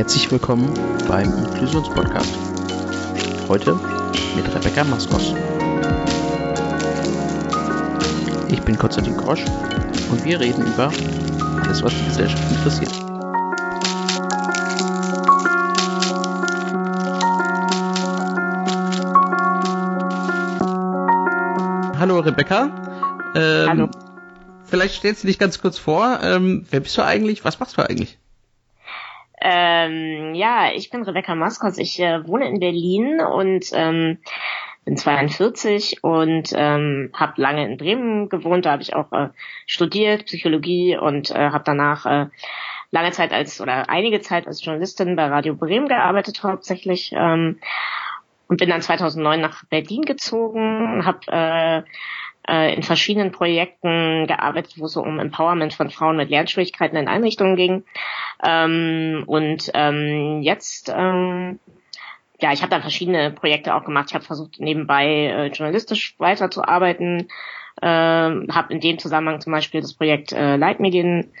Herzlich willkommen beim Inklusionspodcast. Heute mit Rebecca Maskos. Ich bin Konstantin Grosch und wir reden über alles, was die Gesellschaft interessiert. Hallo Rebecca. Ähm, Hallo. Vielleicht stellst du dich ganz kurz vor. Ähm, wer bist du eigentlich? Was machst du eigentlich? Ich bin Rebecca Maskos. Ich äh, wohne in Berlin und ähm, bin 42 und ähm, habe lange in Bremen gewohnt. Da habe ich auch äh, studiert Psychologie und äh, habe danach äh, lange Zeit als oder einige Zeit als Journalistin bei Radio Bremen gearbeitet hauptsächlich ähm, und bin dann 2009 nach Berlin gezogen, habe äh, äh, in verschiedenen Projekten gearbeitet, wo es so um Empowerment von Frauen mit Lernschwierigkeiten in Einrichtungen ging. Ähm, und ähm, jetzt, ähm, ja, ich habe dann verschiedene Projekte auch gemacht. Ich habe versucht, nebenbei äh, journalistisch weiterzuarbeiten. Ähm, habe in dem Zusammenhang zum Beispiel das Projekt äh, Leitmedien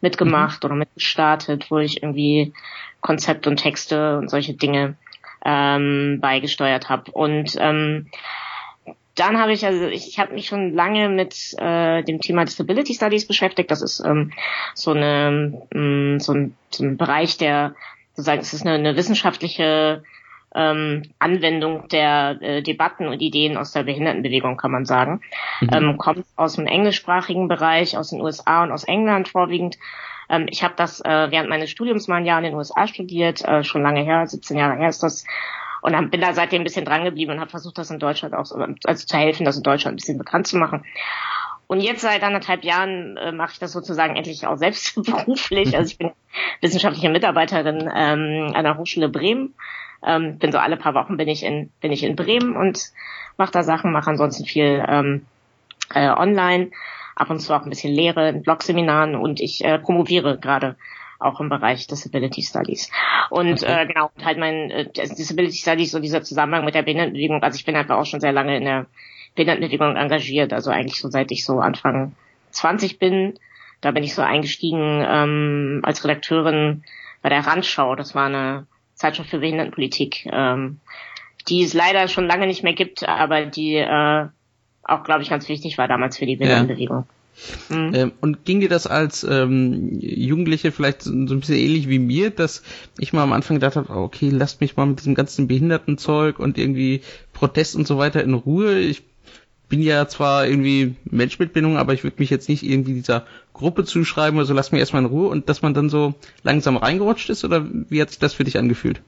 mitgemacht oder mitgestartet, wo ich irgendwie Konzepte und Texte und solche Dinge ähm, beigesteuert habe. Und ähm, dann habe ich also ich, ich habe mich schon lange mit äh, dem Thema Disability Studies beschäftigt. Das ist ähm, so eine mh, so, ein, so ein Bereich, der sozusagen es ist eine, eine wissenschaftliche ähm, Anwendung der äh, Debatten und Ideen aus der Behindertenbewegung, kann man sagen. Mhm. Ähm, kommt aus dem englischsprachigen Bereich, aus den USA und aus England vorwiegend. Ähm, ich habe das äh, während meines Studiums mal ein Jahr in den USA studiert, äh, schon lange her, 17 Jahre her ist das und dann bin da seitdem ein bisschen dran geblieben und habe versucht, das in Deutschland auch, also zu helfen, das in Deutschland ein bisschen bekannt zu machen. Und jetzt seit anderthalb Jahren äh, mache ich das sozusagen endlich auch selbst beruflich. Also ich bin wissenschaftliche Mitarbeiterin ähm, an der Hochschule Bremen. Ähm, bin so alle paar Wochen bin ich in bin ich in Bremen und mache da Sachen, mache ansonsten viel ähm, äh, online, ab und zu auch ein bisschen Lehre in Blogseminaren und ich äh, promoviere gerade auch im Bereich Disability Studies. Und okay. äh, genau, halt mein äh, Disability Studies, so dieser Zusammenhang mit der Behindertenbewegung, also ich bin einfach auch schon sehr lange in der Behindertenbewegung engagiert, also eigentlich so seit ich so Anfang 20 bin, da bin ich so eingestiegen ähm, als Redakteurin bei der Randschau, das war eine Zeitschrift für Behindertenpolitik, ähm, die es leider schon lange nicht mehr gibt, aber die äh, auch, glaube ich, ganz wichtig war damals für die Behindertenbewegung. Ja. Mhm. Ähm, und ging dir das als ähm, Jugendliche vielleicht so, ein bisschen ähnlich wie mir, dass ich mal am Anfang gedacht habe, okay, lasst mich mal mit diesem ganzen Behindertenzeug und irgendwie Protest und so weiter in Ruhe. Ich bin ja zwar irgendwie Mensch mit Bindung, aber ich würde mich jetzt nicht irgendwie dieser Gruppe zuschreiben oder so, lass mich erstmal in Ruhe und dass man dann so langsam reingerutscht ist oder wie hat sich das für dich angefühlt?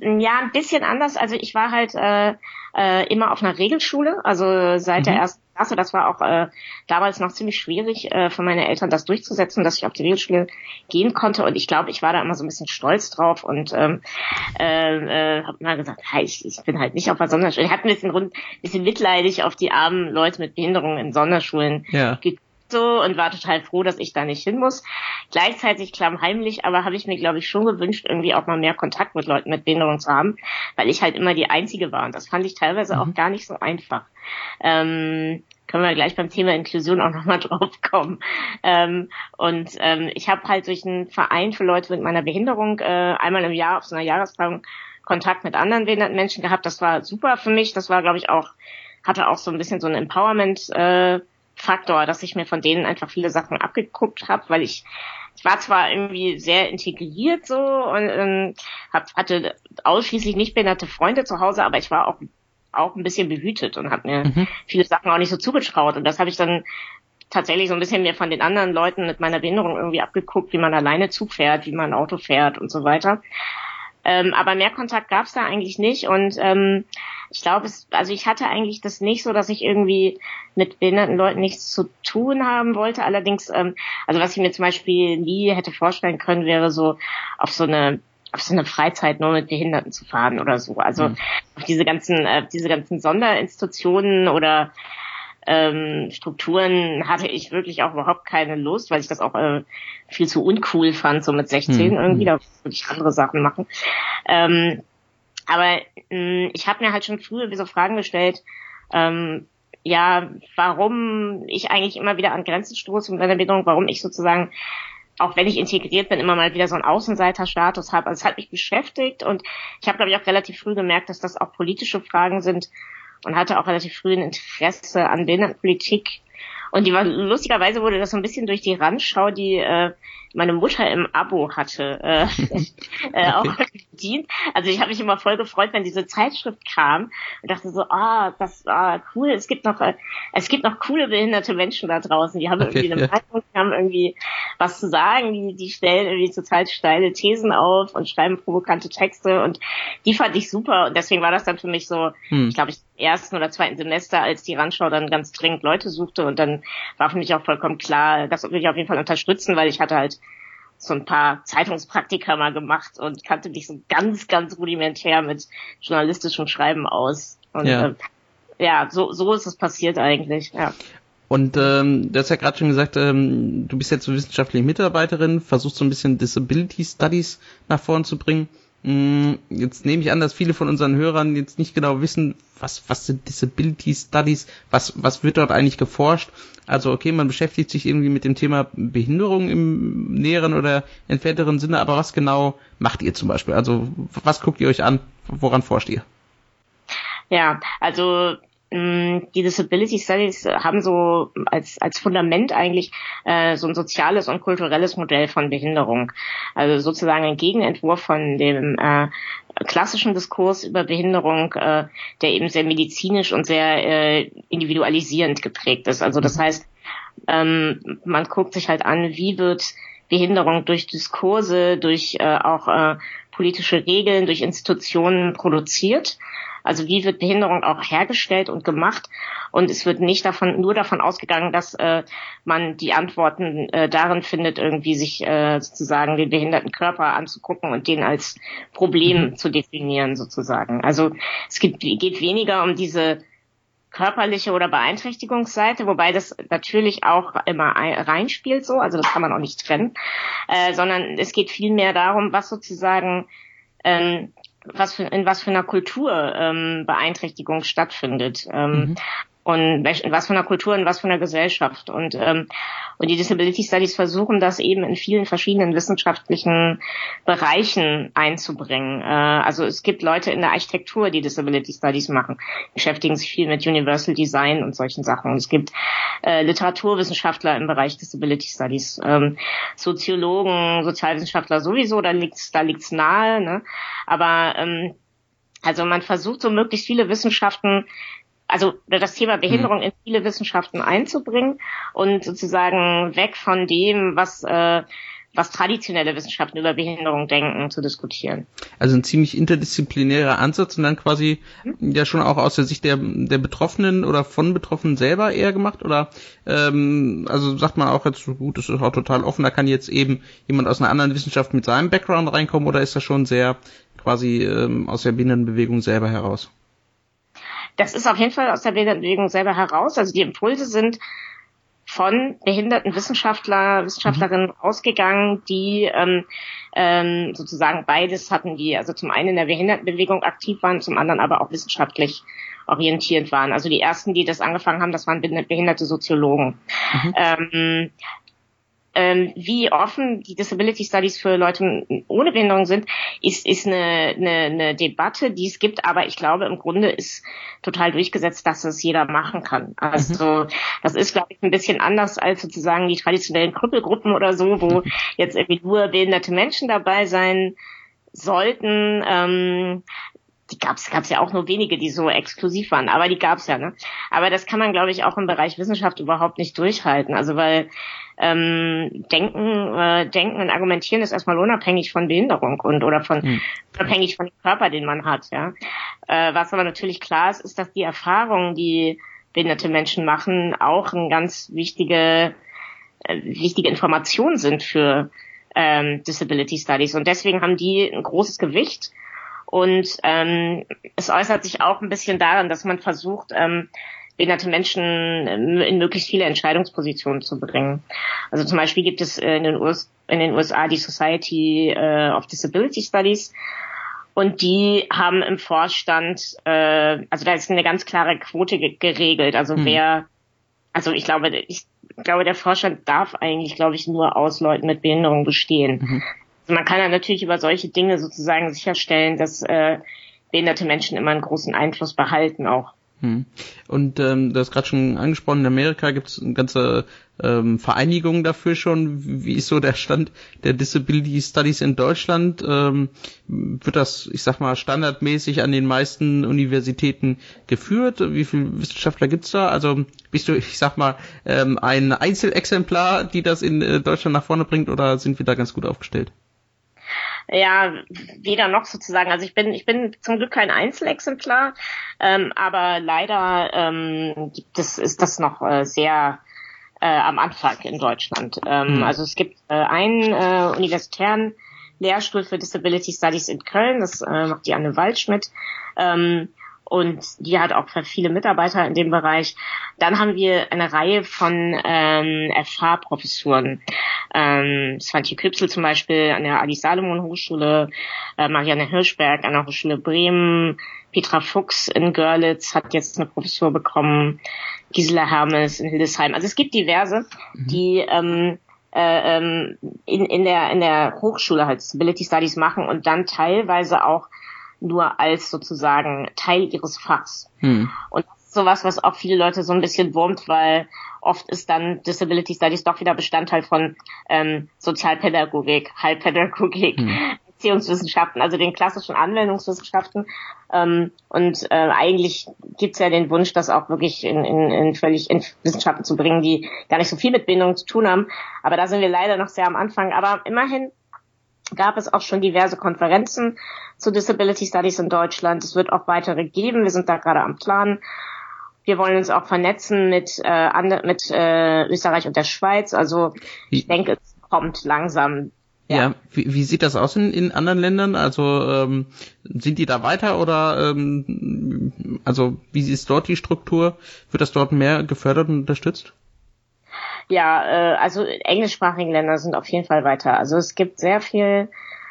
Ja, ein bisschen anders. Also ich war halt äh, äh, immer auf einer Regelschule, also seit mhm. der ersten Klasse. Das war auch äh, damals noch ziemlich schwierig äh, für meine Eltern, das durchzusetzen, dass ich auf die Regelschule gehen konnte. Und ich glaube, ich war da immer so ein bisschen stolz drauf und ähm, äh, äh, habe mal gesagt, hey, ich, ich bin halt nicht auf der Sonderschule. Ich habe ein bisschen rund, bisschen mitleidig auf die armen Leute mit Behinderungen in Sonderschulen ja so und war total froh, dass ich da nicht hin muss. Gleichzeitig klammheimlich, aber habe ich mir, glaube ich, schon gewünscht, irgendwie auch mal mehr Kontakt mit Leuten mit Behinderung zu haben, weil ich halt immer die Einzige war und das fand ich teilweise mhm. auch gar nicht so einfach. Ähm, können wir gleich beim Thema Inklusion auch nochmal drauf kommen. Ähm, und ähm, ich habe halt durch einen Verein für Leute mit meiner Behinderung äh, einmal im Jahr auf so einer Jahrestagung Kontakt mit anderen behinderten Menschen gehabt. Das war super für mich. Das war, glaube ich, auch, hatte auch so ein bisschen so ein Empowerment äh, Faktor, dass ich mir von denen einfach viele Sachen abgeguckt habe, weil ich ich war zwar irgendwie sehr integriert so und ähm, hab, hatte ausschließlich nicht behinderte Freunde zu Hause, aber ich war auch auch ein bisschen behütet und habe mir mhm. viele Sachen auch nicht so zugetraut und das habe ich dann tatsächlich so ein bisschen mir von den anderen Leuten mit meiner Behinderung irgendwie abgeguckt, wie man alleine Zug fährt, wie man Auto fährt und so weiter. Ähm, aber mehr Kontakt gab es da eigentlich nicht und ähm, ich glaube, es, also ich hatte eigentlich das nicht so, dass ich irgendwie mit behinderten Leuten nichts zu tun haben wollte. Allerdings, ähm, also was ich mir zum Beispiel nie hätte vorstellen können, wäre so auf so eine auf so eine Freizeit nur mit Behinderten zu fahren oder so. Also mhm. auf diese ganzen, äh, diese ganzen Sonderinstitutionen oder ähm, Strukturen hatte ich wirklich auch überhaupt keine Lust, weil ich das auch äh, viel zu uncool fand, so mit 16 mhm. irgendwie, da würde ich andere Sachen machen. Ähm, aber mh, ich habe mir halt schon früher so Fragen gestellt, ähm, ja, warum ich eigentlich immer wieder an Grenzen stoße mit meiner Bildung, warum ich sozusagen auch wenn ich integriert bin, immer mal wieder so einen Außenseiterstatus habe. Also es hat mich beschäftigt und ich habe, glaube ich, auch relativ früh gemerkt, dass das auch politische Fragen sind und hatte auch relativ früh ein Interesse an Behindertenpolitik. Und die war, lustigerweise wurde das so ein bisschen durch die Randschau, die äh, meine Mutter im Abo hatte, äh, äh, auch bedient. Also ich habe mich immer voll gefreut, wenn diese Zeitschrift kam und dachte so, ah, das ah, cool, es gibt noch, äh, es gibt noch coole behinderte Menschen da draußen, die haben okay, irgendwie eine. Meinung, die haben irgendwie was zu sagen, die, die stellen irgendwie total steile Thesen auf und schreiben provokante Texte und die fand ich super und deswegen war das dann für mich so, hm. ich glaube, ich ersten oder zweiten Semester, als die Randschau dann ganz dringend Leute suchte und dann war für mich auch vollkommen klar, das würde ich auf jeden Fall unterstützen, weil ich hatte halt so ein paar Zeitungspraktika mal gemacht und kannte mich so ganz, ganz rudimentär mit journalistischem Schreiben aus. Und ja, äh, ja so, so ist es passiert eigentlich, ja. Und ähm, du hast ja gerade schon gesagt, ähm, du bist jetzt so wissenschaftliche Mitarbeiterin, versuchst so ein bisschen Disability Studies nach vorn zu bringen. Mm, jetzt nehme ich an, dass viele von unseren Hörern jetzt nicht genau wissen, was, was sind Disability Studies, was, was wird dort eigentlich geforscht. Also okay, man beschäftigt sich irgendwie mit dem Thema Behinderung im näheren oder entfernteren Sinne, aber was genau macht ihr zum Beispiel? Also was guckt ihr euch an? Woran forscht ihr? Ja, also die Disability Studies haben so als, als Fundament eigentlich äh, so ein soziales und kulturelles Modell von Behinderung. Also sozusagen ein Gegenentwurf von dem äh, klassischen Diskurs über Behinderung, äh, der eben sehr medizinisch und sehr äh, individualisierend geprägt ist. Also das heißt, ähm, man guckt sich halt an, wie wird Behinderung durch Diskurse, durch äh, auch äh, politische Regeln, durch Institutionen produziert also wie wird Behinderung auch hergestellt und gemacht? Und es wird nicht davon, nur davon ausgegangen, dass äh, man die Antworten äh, darin findet, irgendwie sich äh, sozusagen den behinderten Körper anzugucken und den als Problem mhm. zu definieren sozusagen. Also es gibt, geht weniger um diese körperliche oder Beeinträchtigungsseite, wobei das natürlich auch immer reinspielt so, also das kann man auch nicht trennen, äh, sondern es geht vielmehr darum, was sozusagen ähm, was für, in was für einer Kultur ähm, Beeinträchtigung stattfindet. Ähm, mhm und was von der Kultur und was von der Gesellschaft. Und, ähm, und die Disability Studies versuchen das eben in vielen verschiedenen wissenschaftlichen Bereichen einzubringen. Äh, also es gibt Leute in der Architektur, die Disability Studies machen, beschäftigen sich viel mit Universal Design und solchen Sachen. Und es gibt äh, Literaturwissenschaftler im Bereich Disability Studies, ähm, Soziologen, Sozialwissenschaftler sowieso, da liegt's, da liegt's nahe. Ne? Aber ähm, also man versucht so möglichst viele Wissenschaften also das Thema Behinderung mhm. in viele Wissenschaften einzubringen und sozusagen weg von dem, was äh, was traditionelle Wissenschaften über Behinderung denken, zu diskutieren. Also ein ziemlich interdisziplinärer Ansatz und dann quasi mhm. ja schon auch aus der Sicht der, der Betroffenen oder von Betroffenen selber eher gemacht oder ähm, also sagt man auch jetzt gut, das ist auch total offen, da kann jetzt eben jemand aus einer anderen Wissenschaft mit seinem Background reinkommen oder ist das schon sehr quasi ähm, aus der Behindertenbewegung selber heraus? Das ist auf jeden Fall aus der Behindertenbewegung selber heraus. Also die Impulse sind von behinderten Wissenschaftler, Wissenschaftlerinnen mhm. ausgegangen, die ähm, ähm, sozusagen beides hatten, die also zum einen in der Behindertenbewegung aktiv waren, zum anderen aber auch wissenschaftlich orientiert waren. Also die ersten, die das angefangen haben, das waren behinderte Soziologen. Mhm. Ähm, ähm, wie offen die Disability Studies für Leute ohne Behinderung sind, ist, ist eine, eine, eine Debatte, die es gibt, aber ich glaube, im Grunde ist total durchgesetzt, dass es jeder machen kann. Also mhm. das ist, glaube ich, ein bisschen anders als sozusagen die traditionellen Krüppelgruppen oder so, wo jetzt irgendwie nur behinderte Menschen dabei sein sollten. Ähm, die gab's gab's ja auch nur wenige, die so exklusiv waren, aber die gab's ja, ne? Aber das kann man, glaube ich, auch im Bereich Wissenschaft überhaupt nicht durchhalten. Also weil ähm, Denken, äh, Denken und Argumentieren ist erstmal unabhängig von Behinderung und oder von hm. unabhängig von dem Körper, den man hat, ja. Äh, was aber natürlich klar ist, ist, dass die Erfahrungen, die behinderte Menschen machen, auch ein ganz wichtige, äh, wichtige Informationen sind für ähm, Disability Studies. Und deswegen haben die ein großes Gewicht. Und ähm, es äußert sich auch ein bisschen daran, dass man versucht, ähm, behinderte Menschen in möglichst viele Entscheidungspositionen zu bringen. Also zum Beispiel gibt es in den, US in den USA die Society äh, of Disability Studies und die haben im Vorstand, äh, also da ist eine ganz klare Quote ge geregelt, also hm. wer also ich glaube, ich glaube, der Vorstand darf eigentlich, glaube ich, nur aus Leuten mit Behinderung bestehen. Mhm. Also man kann ja natürlich über solche Dinge sozusagen sicherstellen, dass äh, behinderte Menschen immer einen großen Einfluss behalten auch. Hm. Und ähm, du hast gerade schon angesprochen, in Amerika gibt es eine ganze ähm, Vereinigung dafür schon. Wie ist so der Stand der Disability Studies in Deutschland? Ähm, wird das, ich sag mal, standardmäßig an den meisten Universitäten geführt? Wie viele Wissenschaftler gibt's da? Also bist du, ich sag mal, ähm, ein Einzelexemplar, die das in äh, Deutschland nach vorne bringt, oder sind wir da ganz gut aufgestellt? Ja, weder noch sozusagen. Also ich bin, ich bin zum Glück kein Einzelexemplar, ähm, aber leider ähm, gibt es, ist das noch äh, sehr äh, am Anfang in Deutschland. Ähm, mhm. Also es gibt äh, einen äh, universitären Lehrstuhl für Disability Studies in Köln, das äh, macht die Anne Waldschmidt. Ähm, und die hat auch viele Mitarbeiter in dem Bereich. Dann haben wir eine Reihe von ähm, FH-Professuren. Ähm, Svantje Küpsel zum Beispiel an der Adi Salomon Hochschule, äh, Marianne Hirschberg an der Hochschule Bremen, Petra Fuchs in Görlitz hat jetzt eine Professur bekommen, Gisela Hermes in Hildesheim. Also es gibt diverse, mhm. die ähm, äh, ähm, in, in, der, in der Hochschule halt Disability Studies machen und dann teilweise auch nur als sozusagen Teil ihres Fachs. Hm. Und das ist sowas, was auch viele Leute so ein bisschen wurmt, weil oft ist dann Disability Studies doch wieder Bestandteil von ähm, Sozialpädagogik, Heilpädagogik, hm. Erziehungswissenschaften, also den klassischen Anwendungswissenschaften. Ähm, und äh, eigentlich gibt's ja den Wunsch, das auch wirklich in, in, in völlig in Wissenschaften zu bringen, die gar nicht so viel mit Bindung zu tun haben. Aber da sind wir leider noch sehr am Anfang. Aber immerhin gab es auch schon diverse Konferenzen zu Disability Studies in Deutschland. Es wird auch weitere geben. Wir sind da gerade am Plan. Wir wollen uns auch vernetzen mit, äh, mit äh, Österreich und der Schweiz. Also ich denke, es kommt langsam. Ja, ja wie, wie sieht das aus in, in anderen Ländern? Also ähm, sind die da weiter oder ähm, also wie ist dort die Struktur? Wird das dort mehr gefördert und unterstützt? Ja, äh, also englischsprachige Länder sind auf jeden Fall weiter. Also es gibt sehr viel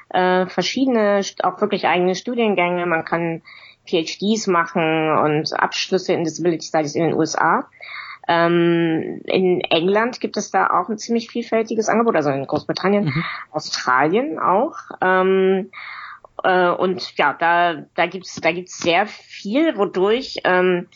äh, verschiedene, auch wirklich eigene Studiengänge. Man kann PhDs machen und Abschlüsse in Disability Studies in den USA. Ähm, in England gibt es da auch ein ziemlich vielfältiges Angebot, also in Großbritannien, mhm. Australien auch. Ähm, äh, und ja, da, da gibt's da gibt's sehr viel, wodurch ähm,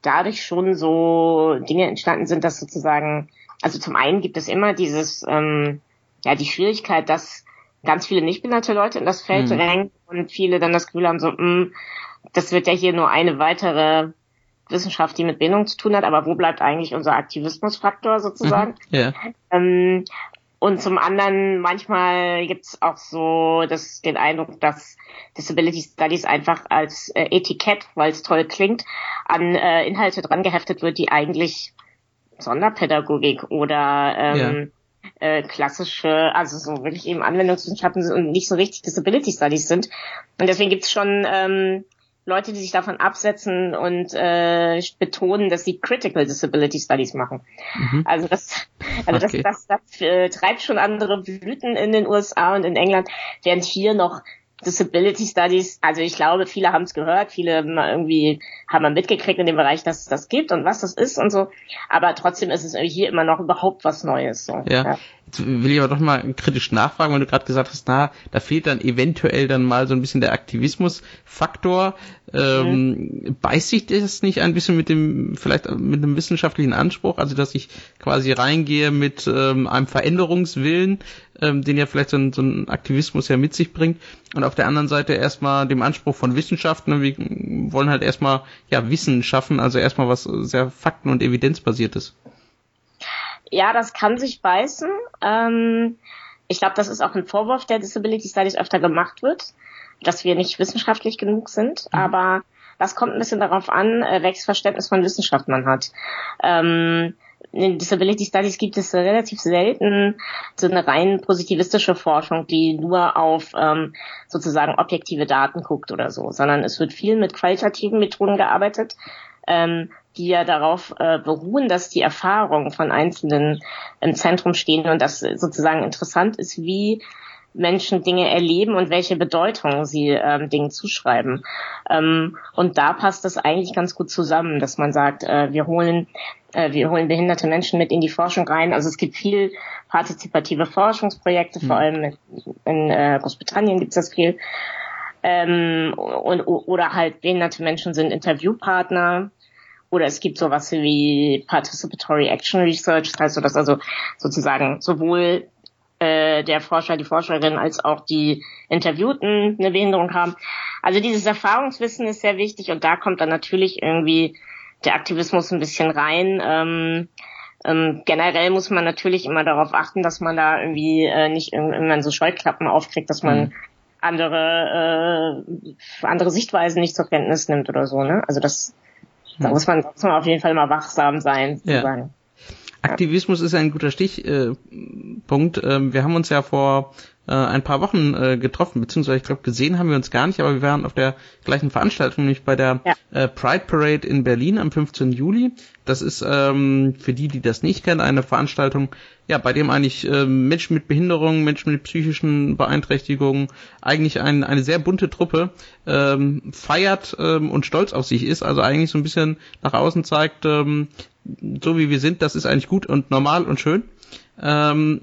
dadurch schon so Dinge entstanden sind, dass sozusagen also zum einen gibt es immer dieses, ähm, ja, die Schwierigkeit, dass ganz viele nicht behinderte Leute in das Feld mhm. drängen und viele dann das Gefühl haben, so, mh, hm, das wird ja hier nur eine weitere Wissenschaft, die mit Bindung zu tun hat, aber wo bleibt eigentlich unser Aktivismusfaktor sozusagen? Mhm. Yeah. Ähm, und zum anderen, manchmal gibt es auch so das, den Eindruck, dass Disability Studies einfach als äh, Etikett, weil es toll klingt, an äh, Inhalte dran geheftet wird, die eigentlich Sonderpädagogik oder ähm, ja. äh, klassische, also so wirklich eben Anwendungswissenschaften und nicht so richtig Disability Studies sind. Und deswegen gibt's schon ähm, Leute, die sich davon absetzen und äh, betonen, dass sie Critical Disability Studies machen. Mhm. Also das, also okay. das, das, das äh, treibt schon andere Blüten in den USA und in England, während hier noch Disability Studies, also ich glaube, viele haben es gehört, viele irgendwie haben wir mitgekriegt in dem Bereich, dass es das gibt und was das ist und so. Aber trotzdem ist es hier immer noch überhaupt was Neues. So. Ja. ja. Will ich aber doch mal kritisch nachfragen, weil du gerade gesagt hast, na, da fehlt dann eventuell dann mal so ein bisschen der Aktivismusfaktor. Ähm, mhm. Beißt sich das nicht ein bisschen mit dem, vielleicht mit einem wissenschaftlichen Anspruch, also dass ich quasi reingehe mit ähm, einem Veränderungswillen, ähm, den ja vielleicht so ein, so ein Aktivismus ja mit sich bringt und auf der anderen Seite erstmal dem Anspruch von Wissenschaften. Ne? Wir wollen halt erstmal ja Wissen schaffen, also erstmal was sehr fakten- und evidenzbasiertes ja, das kann sich beißen. Ähm, ich glaube, das ist auch ein Vorwurf, der Disability Studies öfter gemacht wird, dass wir nicht wissenschaftlich genug sind. Mhm. Aber das kommt ein bisschen darauf an, äh, welches Verständnis von Wissenschaft man hat. Ähm, in Disability Studies gibt es relativ selten so eine rein positivistische Forschung, die nur auf ähm, sozusagen objektive Daten guckt oder so, sondern es wird viel mit qualitativen Methoden gearbeitet. Ähm, die ja darauf äh, beruhen, dass die Erfahrungen von Einzelnen im Zentrum stehen und das sozusagen interessant ist, wie Menschen Dinge erleben und welche Bedeutung sie ähm, Dingen zuschreiben. Ähm, und da passt es eigentlich ganz gut zusammen, dass man sagt, äh, wir holen äh, wir holen behinderte Menschen mit in die Forschung rein. Also es gibt viel partizipative Forschungsprojekte, vor mhm. allem in, in äh, Großbritannien gibt es das viel. Ähm, und, oder halt behinderte Menschen sind Interviewpartner. Oder es gibt sowas wie Participatory Action Research, das heißt so, dass also sozusagen sowohl äh, der Forscher, die Forscherin als auch die Interviewten eine Behinderung haben. Also dieses Erfahrungswissen ist sehr wichtig und da kommt dann natürlich irgendwie der Aktivismus ein bisschen rein. Ähm, ähm, generell muss man natürlich immer darauf achten, dass man da irgendwie äh, nicht irgendwann so Scheuklappen aufkriegt, dass man mhm. andere äh, andere Sichtweisen nicht zur Kenntnis nimmt oder so. Ne? Also das da mhm. muss man, muss man auf jeden Fall mal wachsam sein. Ja. Aktivismus ist ein guter Stichpunkt. Äh, ähm, wir haben uns ja vor äh, ein paar Wochen äh, getroffen, beziehungsweise ich glaube gesehen haben wir uns gar nicht, aber wir waren auf der gleichen Veranstaltung, nämlich bei der ja. Pride Parade in Berlin am 15. Juli. Das ist ähm, für die, die das nicht kennen, eine Veranstaltung, ja, bei dem eigentlich äh, Menschen mit Behinderungen, Menschen mit psychischen Beeinträchtigungen, eigentlich ein, eine sehr bunte Truppe ähm, feiert ähm, und stolz auf sich ist, also eigentlich so ein bisschen nach außen zeigt, ähm, so wie wir sind, das ist eigentlich gut und normal und schön. Ähm,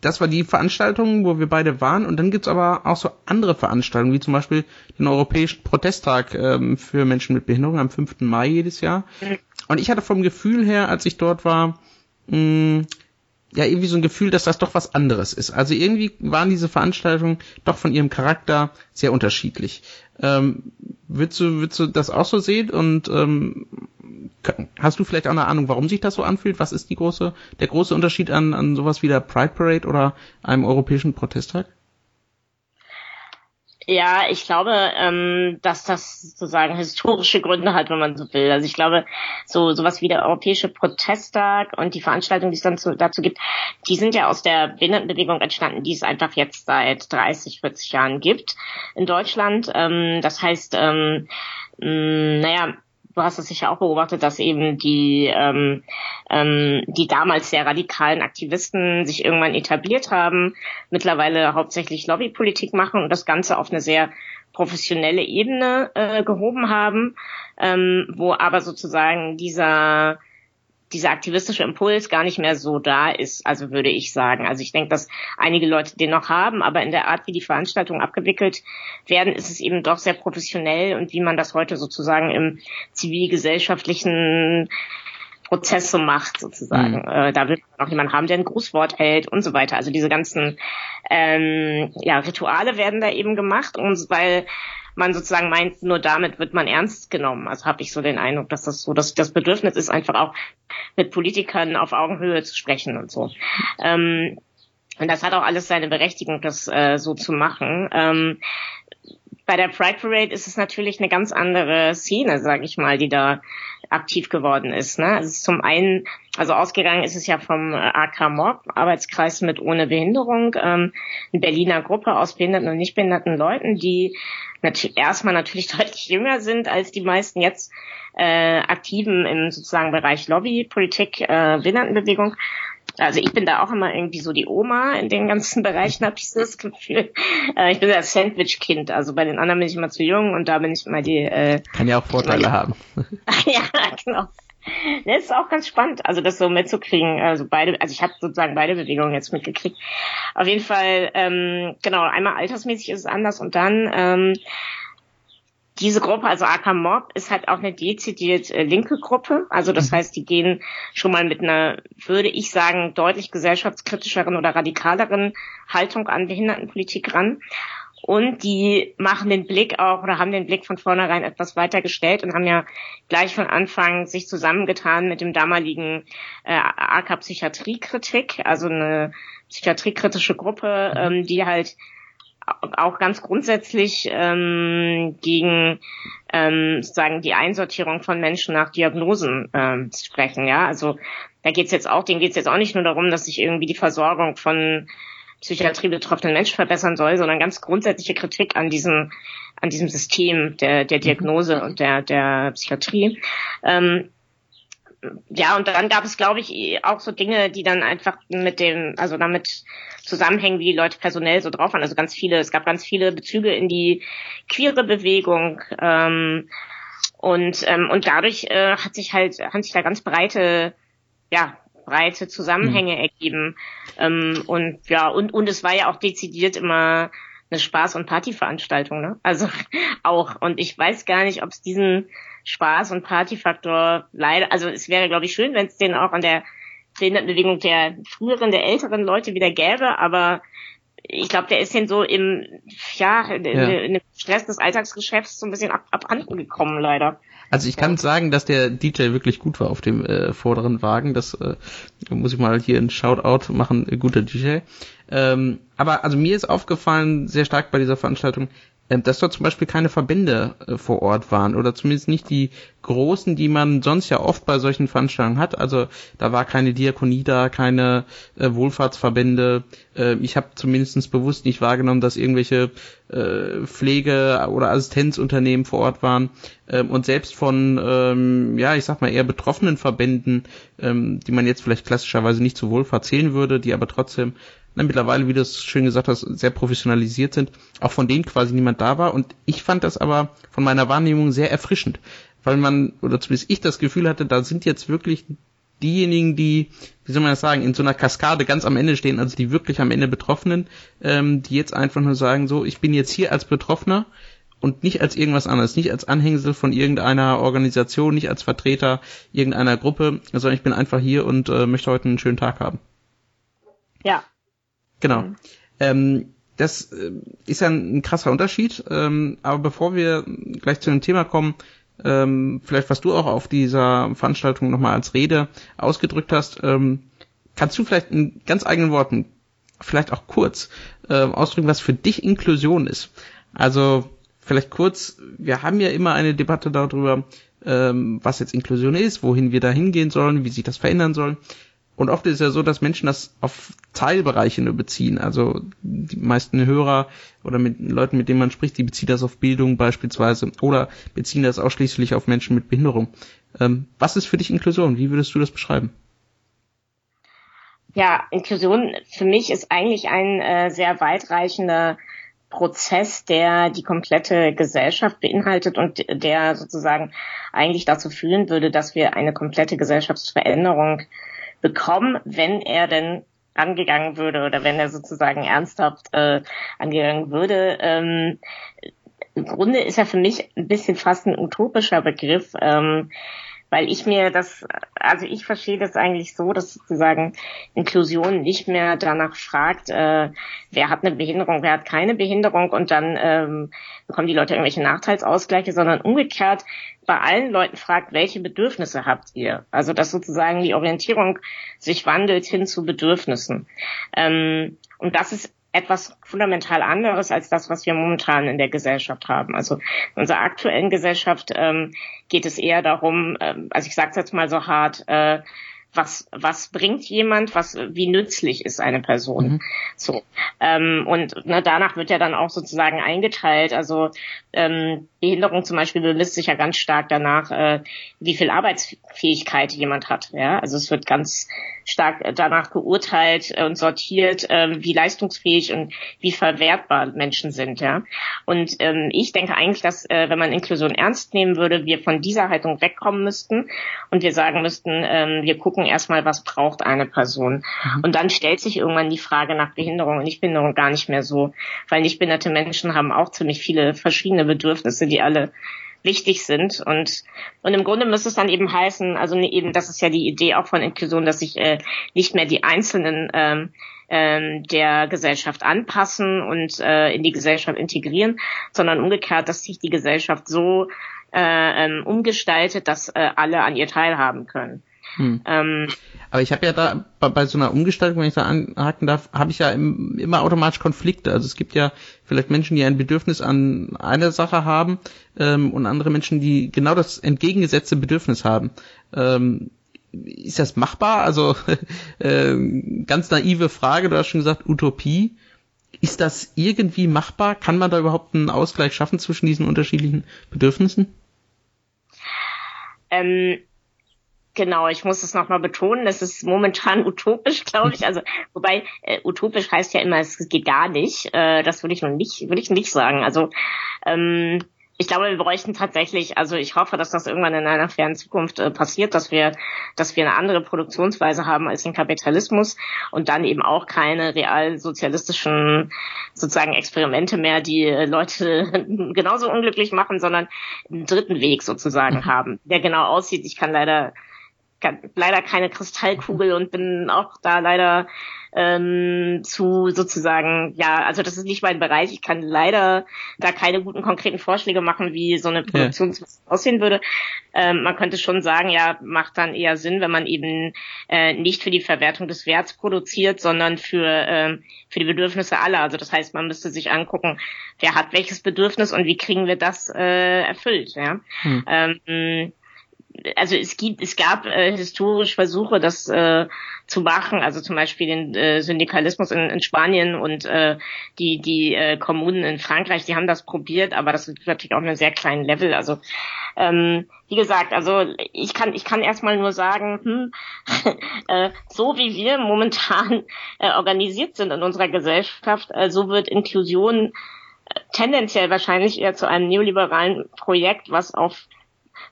das war die Veranstaltung, wo wir beide waren. Und dann gibt's aber auch so andere Veranstaltungen, wie zum Beispiel den Europäischen Protesttag ähm, für Menschen mit Behinderung am 5. Mai jedes Jahr. Und ich hatte vom Gefühl her, als ich dort war, mh, ja irgendwie so ein Gefühl, dass das doch was anderes ist. Also irgendwie waren diese Veranstaltungen doch von ihrem Charakter sehr unterschiedlich. Ähm, würdest, du, würdest du das auch so sehen? Und ähm, hast du vielleicht auch eine Ahnung, warum sich das so anfühlt? Was ist die große, der große Unterschied an, an sowas wie der Pride Parade oder einem europäischen Protesttag? Ja, ich glaube, ähm, dass das sozusagen historische Gründe hat, wenn man so will. Also ich glaube, so sowas wie der Europäische Protesttag und die Veranstaltung, die es dann zu, dazu gibt, die sind ja aus der Behindertenbewegung entstanden, die es einfach jetzt seit 30, 40 Jahren gibt in Deutschland. Ähm, das heißt, ähm, mh, naja, du hast es sicher auch beobachtet, dass eben die, ähm, ähm, die damals sehr radikalen Aktivisten sich irgendwann etabliert haben, mittlerweile hauptsächlich Lobbypolitik machen und das Ganze auf eine sehr professionelle Ebene äh, gehoben haben, ähm, wo aber sozusagen dieser dieser aktivistische Impuls gar nicht mehr so da ist, also würde ich sagen. Also ich denke, dass einige Leute den noch haben, aber in der Art, wie die Veranstaltungen abgewickelt werden, ist es eben doch sehr professionell und wie man das heute sozusagen im zivilgesellschaftlichen Prozess so macht, sozusagen. Mhm. Äh, da will man auch jemanden haben, der ein Grußwort hält und so weiter. Also diese ganzen ähm, ja, Rituale werden da eben gemacht, und weil man sozusagen meint, nur damit wird man ernst genommen. Also habe ich so den Eindruck, dass das so, dass das Bedürfnis ist, einfach auch mit Politikern auf Augenhöhe zu sprechen und so. Ähm, und das hat auch alles seine Berechtigung, das äh, so zu machen. Ähm, bei der Pride Parade ist es natürlich eine ganz andere Szene, sage ich mal, die da aktiv geworden ist. Ne? Also zum einen, also ausgegangen ist es ja vom äh, AK Mob, Arbeitskreis mit ohne Behinderung, ähm, eine Berliner Gruppe aus behinderten und nicht behinderten Leuten, die natürlich erstmal natürlich deutlich jünger sind als die meisten jetzt äh, aktiven im sozusagen Bereich Lobby, Politik, äh, Behindertenbewegung also ich bin da auch immer irgendwie so die Oma in den ganzen Bereichen, habe ich so das Gefühl. Äh, ich bin das Sandwich-Kind, also bei den anderen bin ich immer zu jung und da bin ich immer die... Äh, Kann ja auch Vorteile die, haben. ja, genau. Das ist auch ganz spannend, also das so mitzukriegen. Also beide, also ich habe sozusagen beide Bewegungen jetzt mitgekriegt. Auf jeden Fall, ähm, genau, einmal altersmäßig ist es anders und dann ähm, diese Gruppe, also AK Mob, ist halt auch eine dezidiert äh, linke Gruppe. Also das mhm. heißt, die gehen schon mal mit einer, würde ich sagen, deutlich gesellschaftskritischeren oder radikaleren Haltung an Behindertenpolitik ran. Und die machen den Blick auch oder haben den Blick von vornherein etwas weitergestellt und haben ja gleich von Anfang sich zusammengetan mit dem damaligen äh, AK Psychiatriekritik, also eine psychiatriekritische Gruppe, mhm. ähm, die halt auch ganz grundsätzlich ähm, gegen ähm, sozusagen die Einsortierung von Menschen nach Diagnosen ähm, sprechen. Ja, also da geht's jetzt auch, denen geht's jetzt auch nicht nur darum, dass sich irgendwie die Versorgung von Psychiatrie betroffenen Menschen verbessern soll, sondern ganz grundsätzliche Kritik an diesem an diesem System der der Diagnose und der der Psychiatrie. Ähm, ja, und dann gab es, glaube ich, auch so Dinge, die dann einfach mit dem, also damit zusammenhängen, wie die Leute personell so drauf waren. Also ganz viele, es gab ganz viele Bezüge in die queere Bewegung. Ähm, und, ähm, und dadurch äh, hat sich halt, haben sich da ganz breite, ja, breite Zusammenhänge mhm. ergeben. Ähm, und ja, und, und es war ja auch dezidiert immer eine Spaß- und Partyveranstaltung, ne? Also auch. Und ich weiß gar nicht, ob es diesen Spaß- und Partyfaktor leider, also es wäre, glaube ich, schön, wenn es den auch an der Behindertenbewegung der früheren, der älteren Leute wieder gäbe, aber ich glaube, der ist denn so im, ja, in, ja. in dem Stress des Alltagsgeschäfts so ein bisschen ab, abhanden gekommen, leider. Also ich kann ja. sagen, dass der DJ wirklich gut war auf dem äh, vorderen Wagen. Das äh, muss ich mal hier ein Shoutout machen, äh, guter DJ. Ähm, aber also mir ist aufgefallen, sehr stark bei dieser Veranstaltung, dass dort zum Beispiel keine Verbände äh, vor Ort waren oder zumindest nicht die großen, die man sonst ja oft bei solchen Veranstaltungen hat. Also da war keine Diakonie da, keine äh, Wohlfahrtsverbände. Äh, ich habe zumindest bewusst nicht wahrgenommen, dass irgendwelche äh, Pflege- oder Assistenzunternehmen vor Ort waren. Ähm, und selbst von, ähm, ja, ich sag mal eher betroffenen Verbänden, ähm, die man jetzt vielleicht klassischerweise nicht zu Wohlfahrt zählen würde, die aber trotzdem na, mittlerweile, wie du es schön gesagt hast, sehr professionalisiert sind, auch von denen quasi niemand da war. Und ich fand das aber von meiner Wahrnehmung sehr erfrischend, weil man, oder zumindest ich das Gefühl hatte, da sind jetzt wirklich diejenigen, die, wie soll man das sagen, in so einer Kaskade ganz am Ende stehen, also die wirklich am Ende Betroffenen, ähm, die jetzt einfach nur sagen, so, ich bin jetzt hier als Betroffener und nicht als irgendwas anderes, nicht als Anhängsel von irgendeiner Organisation, nicht als Vertreter irgendeiner Gruppe, sondern ich bin einfach hier und äh, möchte heute einen schönen Tag haben. Ja, Genau. Mhm. Ähm, das äh, ist ja ein, ein krasser Unterschied. Ähm, aber bevor wir gleich zu dem Thema kommen, ähm, vielleicht was du auch auf dieser Veranstaltung nochmal als Rede ausgedrückt hast, ähm, kannst du vielleicht in ganz eigenen Worten, vielleicht auch kurz, äh, ausdrücken, was für dich Inklusion ist? Also vielleicht kurz, wir haben ja immer eine Debatte darüber, ähm, was jetzt Inklusion ist, wohin wir da hingehen sollen, wie sich das verändern soll. Und oft ist es ja so, dass Menschen das auf Teilbereiche nur beziehen. Also die meisten Hörer oder mit Leuten, mit denen man spricht, die beziehen das auf Bildung beispielsweise oder beziehen das ausschließlich auf Menschen mit Behinderung. Ähm, was ist für dich Inklusion? Wie würdest du das beschreiben? Ja, Inklusion für mich ist eigentlich ein äh, sehr weitreichender Prozess, der die komplette Gesellschaft beinhaltet und der sozusagen eigentlich dazu führen würde, dass wir eine komplette Gesellschaftsveränderung bekommen, wenn er denn angegangen würde oder wenn er sozusagen ernsthaft äh, angegangen würde. Ähm, Im Grunde ist er für mich ein bisschen fast ein utopischer Begriff. Ähm, weil ich mir das, also ich verstehe das eigentlich so, dass sozusagen Inklusion nicht mehr danach fragt, äh, wer hat eine Behinderung, wer hat keine Behinderung und dann ähm, bekommen die Leute irgendwelche Nachteilsausgleiche, sondern umgekehrt bei allen Leuten fragt, welche Bedürfnisse habt ihr? Also dass sozusagen die Orientierung sich wandelt hin zu Bedürfnissen. Ähm, und das ist etwas fundamental anderes als das, was wir momentan in der Gesellschaft haben. Also in unserer aktuellen Gesellschaft ähm, geht es eher darum, ähm, also ich sage es jetzt mal so hart, äh, was, was bringt jemand, was, wie nützlich ist eine Person. Mhm. So. Ähm, und ne, danach wird ja dann auch sozusagen eingeteilt. Also ähm, Behinderung zum Beispiel bemisst sich ja ganz stark danach, äh, wie viel Arbeitsfähigkeit jemand hat. Ja, also es wird ganz stark danach geurteilt und sortiert, äh, wie leistungsfähig und wie verwertbar Menschen sind. Ja, und ähm, ich denke eigentlich, dass äh, wenn man Inklusion ernst nehmen würde, wir von dieser Haltung wegkommen müssten und wir sagen müssten, ähm, wir gucken erstmal, was braucht eine Person. Mhm. Und dann stellt sich irgendwann die Frage nach Behinderung und Nichtbehinderung gar nicht mehr so, weil nichtbehinderte Menschen haben auch ziemlich viele verschiedene Bedürfnisse, die alle wichtig sind und und im Grunde müsste es dann eben heißen, also ne, eben das ist ja die Idee auch von Inklusion, dass sich äh, nicht mehr die Einzelnen ähm, ähm, der Gesellschaft anpassen und äh, in die Gesellschaft integrieren, sondern umgekehrt, dass sich die Gesellschaft so äh, ähm, umgestaltet, dass äh, alle an ihr teilhaben können. Hm. Ähm, aber ich habe ja da bei, bei, so einer Umgestaltung, wenn ich da anhaken darf, habe ich ja im, immer automatisch Konflikte. Also es gibt ja vielleicht Menschen, die ein Bedürfnis an einer Sache haben ähm, und andere Menschen, die genau das entgegengesetzte Bedürfnis haben. Ähm, ist das machbar? Also äh, ganz naive Frage, du hast schon gesagt, Utopie. Ist das irgendwie machbar? Kann man da überhaupt einen Ausgleich schaffen zwischen diesen unterschiedlichen Bedürfnissen? Ähm, Genau, ich muss es nochmal betonen, das ist momentan utopisch, glaube ich. Also, wobei äh, utopisch heißt ja immer, es geht gar nicht. Äh, das würde ich noch nicht, würde ich nicht sagen. Also ähm, ich glaube, wir bräuchten tatsächlich, also ich hoffe, dass das irgendwann in einer fernen Zukunft äh, passiert, dass wir, dass wir eine andere Produktionsweise haben als den Kapitalismus und dann eben auch keine realsozialistischen sozusagen Experimente mehr, die äh, Leute genauso unglücklich machen, sondern einen dritten Weg sozusagen mhm. haben, der genau aussieht. Ich kann leider leider keine Kristallkugel und bin auch da leider ähm, zu sozusagen, ja, also das ist nicht mein Bereich. Ich kann leider da keine guten konkreten Vorschläge machen, wie so eine Produktion ja. aussehen würde. Ähm, man könnte schon sagen, ja, macht dann eher Sinn, wenn man eben äh, nicht für die Verwertung des Werts produziert, sondern für, ähm, für die Bedürfnisse aller. Also das heißt, man müsste sich angucken, wer hat welches Bedürfnis und wie kriegen wir das äh, erfüllt. Ja. Hm. Ähm, also es gibt, es gab äh, historisch Versuche, das äh, zu machen, also zum Beispiel den äh, Syndikalismus in, in Spanien und äh, die die äh, Kommunen in Frankreich, die haben das probiert, aber das ist natürlich auch einen sehr kleinen Level. Also ähm, wie gesagt, also ich kann ich kann erstmal nur sagen, hm, äh, so wie wir momentan äh, organisiert sind in unserer Gesellschaft, äh, so wird Inklusion äh, tendenziell wahrscheinlich eher zu einem neoliberalen Projekt, was auf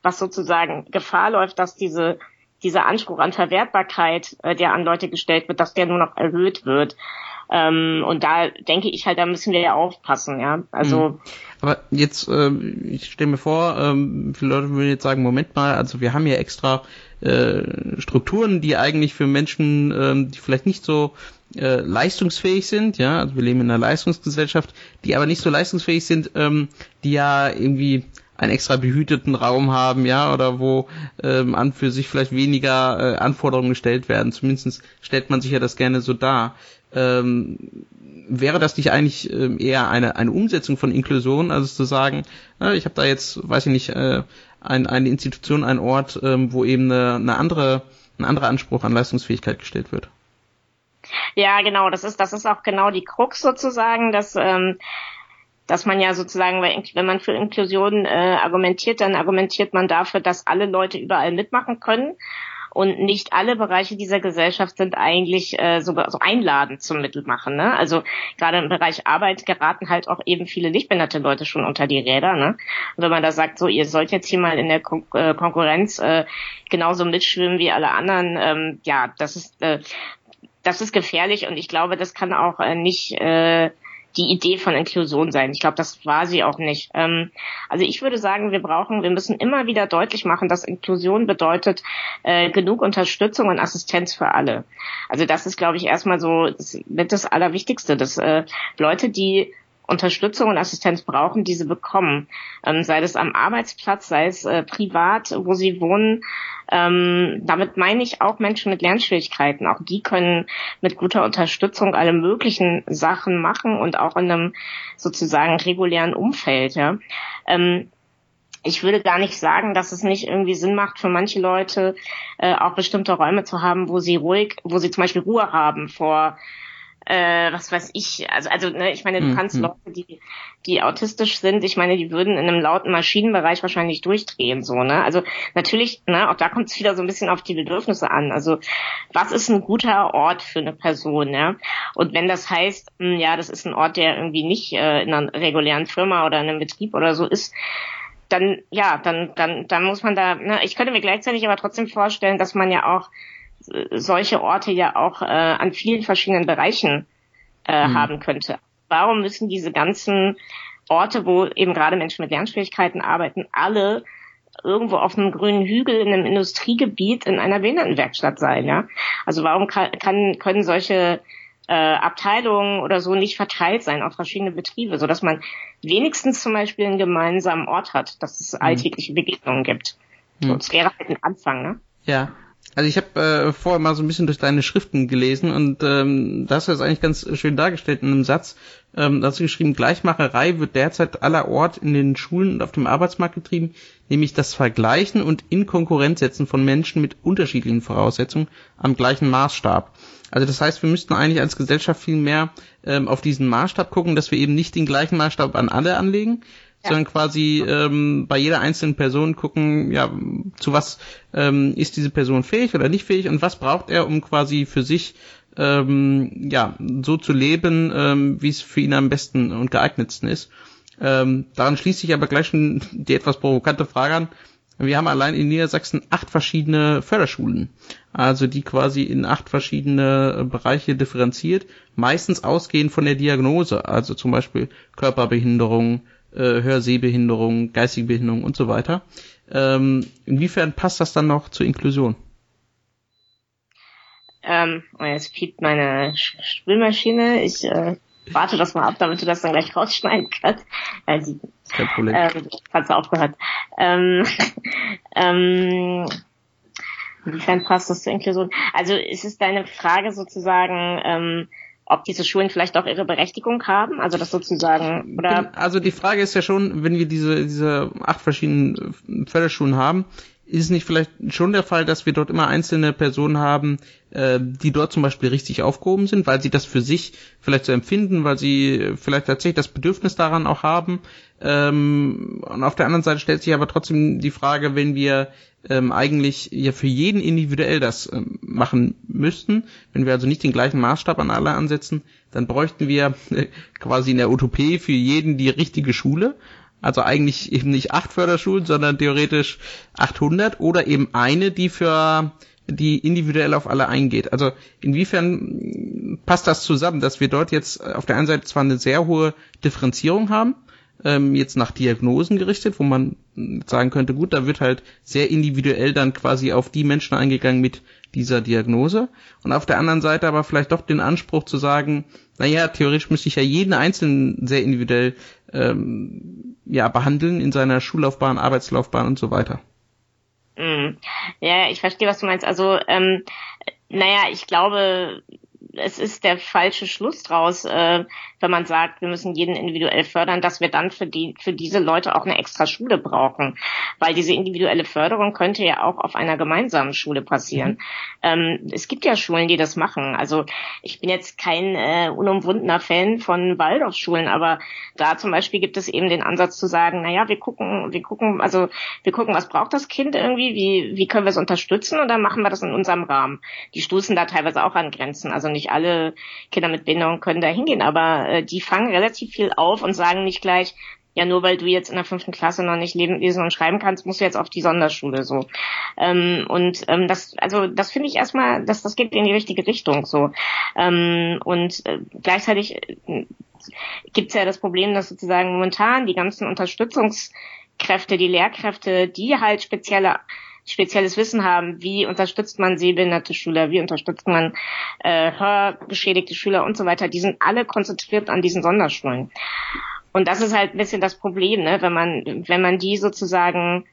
was sozusagen Gefahr läuft, dass diese dieser Anspruch an Verwertbarkeit, äh, der an Leute gestellt wird, dass der nur noch erhöht wird. Ähm, und da denke ich halt, da müssen wir ja aufpassen, ja. Also. Mhm. Aber jetzt, äh, ich stelle mir vor, ähm, viele Leute würden jetzt sagen, Moment mal, also wir haben ja extra äh, Strukturen, die eigentlich für Menschen, ähm, die vielleicht nicht so äh, leistungsfähig sind, ja, also wir leben in einer Leistungsgesellschaft, die aber nicht so leistungsfähig sind, ähm, die ja irgendwie einen extra behüteten Raum haben, ja, oder wo ähm, an für sich vielleicht weniger äh, Anforderungen gestellt werden. Zumindest stellt man sich ja das gerne so dar. Ähm, wäre das nicht eigentlich ähm, eher eine, eine Umsetzung von Inklusion, also zu sagen, äh, ich habe da jetzt, weiß ich nicht, äh, ein, eine Institution, ein Ort, ähm, wo eben eine, eine andere, ein anderer Anspruch an Leistungsfähigkeit gestellt wird? Ja, genau, das ist, das ist auch genau die Krux sozusagen, dass ähm, dass man ja sozusagen, wenn man für Inklusion äh, argumentiert, dann argumentiert man dafür, dass alle Leute überall mitmachen können. Und nicht alle Bereiche dieser Gesellschaft sind eigentlich äh, so, so einladend zum Mittelmachen. Ne? Also gerade im Bereich Arbeit geraten halt auch eben viele lichtbehinderte Leute schon unter die Räder. Ne? Und wenn man da sagt, so ihr sollt jetzt hier mal in der Kon äh, Konkurrenz äh, genauso mitschwimmen wie alle anderen, ähm, ja, das ist äh, das ist gefährlich und ich glaube, das kann auch äh, nicht äh, die Idee von Inklusion sein. Ich glaube, das war sie auch nicht. Ähm, also ich würde sagen, wir brauchen, wir müssen immer wieder deutlich machen, dass Inklusion bedeutet äh, genug Unterstützung und Assistenz für alle. Also das ist, glaube ich, erstmal so das, mit das Allerwichtigste, dass äh, Leute, die Unterstützung und Assistenz brauchen, diese bekommen. Ähm, sei es am Arbeitsplatz, sei es äh, privat, wo sie wohnen. Ähm, damit meine ich auch Menschen mit Lernschwierigkeiten. Auch die können mit guter Unterstützung alle möglichen Sachen machen und auch in einem sozusagen regulären Umfeld. Ja. Ähm, ich würde gar nicht sagen, dass es nicht irgendwie Sinn macht für manche Leute, äh, auch bestimmte Räume zu haben, wo sie ruhig, wo sie zum Beispiel Ruhe haben vor äh, was weiß ich, also, also ne, ich meine, du mhm. kannst Leute, die, die autistisch sind, ich meine, die würden in einem lauten Maschinenbereich wahrscheinlich durchdrehen, so, ne? Also natürlich, ne, auch da kommt es wieder so ein bisschen auf die Bedürfnisse an. Also, was ist ein guter Ort für eine Person, ja? Und wenn das heißt, mh, hm, ja, das ist ein Ort, der irgendwie nicht äh, in einer regulären Firma oder in einem Betrieb oder so ist, dann, ja, dann, dann, dann muss man da, ne, ich könnte mir gleichzeitig aber trotzdem vorstellen, dass man ja auch solche Orte ja auch äh, an vielen verschiedenen Bereichen äh, mhm. haben könnte. Warum müssen diese ganzen Orte, wo eben gerade Menschen mit Lernschwierigkeiten arbeiten, alle irgendwo auf einem grünen Hügel in einem Industriegebiet in einer Behindertenwerkstatt sein, ja? Also warum kann, kann können solche äh, Abteilungen oder so nicht verteilt sein auf verschiedene Betriebe, so dass man wenigstens zum Beispiel einen gemeinsamen Ort hat, dass es mhm. alltägliche Begegnungen gibt. Mhm. So, das wäre halt ein Anfang, ne? Ja, also ich habe äh, vorher mal so ein bisschen durch deine Schriften gelesen und ähm, das eigentlich ganz schön dargestellt in einem Satz. Ähm, da hast du geschrieben, Gleichmacherei wird derzeit allerort in den Schulen und auf dem Arbeitsmarkt getrieben, nämlich das Vergleichen und in Konkurrenz setzen von Menschen mit unterschiedlichen Voraussetzungen am gleichen Maßstab. Also das heißt, wir müssten eigentlich als Gesellschaft viel mehr ähm, auf diesen Maßstab gucken, dass wir eben nicht den gleichen Maßstab an alle anlegen, sondern quasi ähm, bei jeder einzelnen Person gucken, ja, zu was ähm, ist diese Person fähig oder nicht fähig und was braucht er, um quasi für sich ähm, ja so zu leben, ähm, wie es für ihn am besten und geeignetsten ist. Ähm, daran schließt sich aber gleich schon die etwas provokante Frage an. Wir haben allein in Niedersachsen acht verschiedene Förderschulen, also die quasi in acht verschiedene Bereiche differenziert, meistens ausgehend von der Diagnose, also zum Beispiel Körperbehinderung, äh, Hörsehbehinderung, geistige Behinderung und so weiter. Ähm, inwiefern passt das dann noch zur Inklusion? Ähm, oh, jetzt piept meine Spülmaschine. Ich äh, warte das mal ab, damit du das dann gleich rausschneiden kannst. Also, Kein Problem. Ähm, hat's aufgehört. Ähm, ähm, inwiefern passt das zur Inklusion? Also ist es deine Frage sozusagen, ähm, ob diese Schulen vielleicht auch ihre Berechtigung haben, also das sozusagen, oder? Also die Frage ist ja schon, wenn wir diese, diese acht verschiedenen Förderschulen haben, ist es nicht vielleicht schon der Fall, dass wir dort immer einzelne Personen haben, äh, die dort zum Beispiel richtig aufgehoben sind, weil sie das für sich vielleicht so empfinden, weil sie vielleicht tatsächlich das Bedürfnis daran auch haben. Ähm, und auf der anderen Seite stellt sich aber trotzdem die Frage, wenn wir ähm, eigentlich ja für jeden individuell das ähm, machen müssten, wenn wir also nicht den gleichen Maßstab an alle ansetzen, dann bräuchten wir äh, quasi in der Utopie für jeden die richtige Schule also eigentlich eben nicht acht Förderschulen, sondern theoretisch 800 oder eben eine, die für die individuell auf alle eingeht. Also inwiefern passt das zusammen, dass wir dort jetzt auf der einen Seite zwar eine sehr hohe Differenzierung haben, ähm, jetzt nach Diagnosen gerichtet, wo man sagen könnte, gut, da wird halt sehr individuell dann quasi auf die Menschen eingegangen mit dieser Diagnose. Und auf der anderen Seite aber vielleicht doch den Anspruch zu sagen, naja, theoretisch müsste ich ja jeden Einzelnen sehr individuell ähm, ja, behandeln in seiner Schullaufbahn, Arbeitslaufbahn und so weiter. Mm. Ja, ich verstehe, was du meinst. Also, ähm, naja, ich glaube, es ist der falsche Schluss draus, äh, wenn man sagt, wir müssen jeden individuell fördern, dass wir dann für die für diese Leute auch eine extra Schule brauchen, weil diese individuelle Förderung könnte ja auch auf einer gemeinsamen Schule passieren. Mhm. Ähm, es gibt ja Schulen, die das machen. Also ich bin jetzt kein äh, unumwundener Fan von Waldorfschulen, aber da zum Beispiel gibt es eben den Ansatz zu sagen, naja, wir gucken, wir gucken, also wir gucken, was braucht das Kind irgendwie, wie wie können wir es unterstützen und dann machen wir das in unserem Rahmen. Die stoßen da teilweise auch an Grenzen, also nicht nicht alle Kinder mit Behinderung können da hingehen, aber äh, die fangen relativ viel auf und sagen nicht gleich, ja, nur weil du jetzt in der fünften Klasse noch nicht lesen und schreiben kannst, musst du jetzt auf die Sonderschule so. Ähm, und ähm, das, also das finde ich erstmal, das, das geht in die richtige Richtung so. Ähm, und äh, gleichzeitig äh, gibt es ja das Problem, dass sozusagen momentan die ganzen Unterstützungskräfte, die Lehrkräfte, die halt spezielle spezielles Wissen haben, wie unterstützt man sehbehinderte Schüler, wie unterstützt man äh, hörgeschädigte Schüler und so weiter, die sind alle konzentriert an diesen Sonderschulen. Und das ist halt ein bisschen das Problem, ne? wenn man, wenn man die sozusagen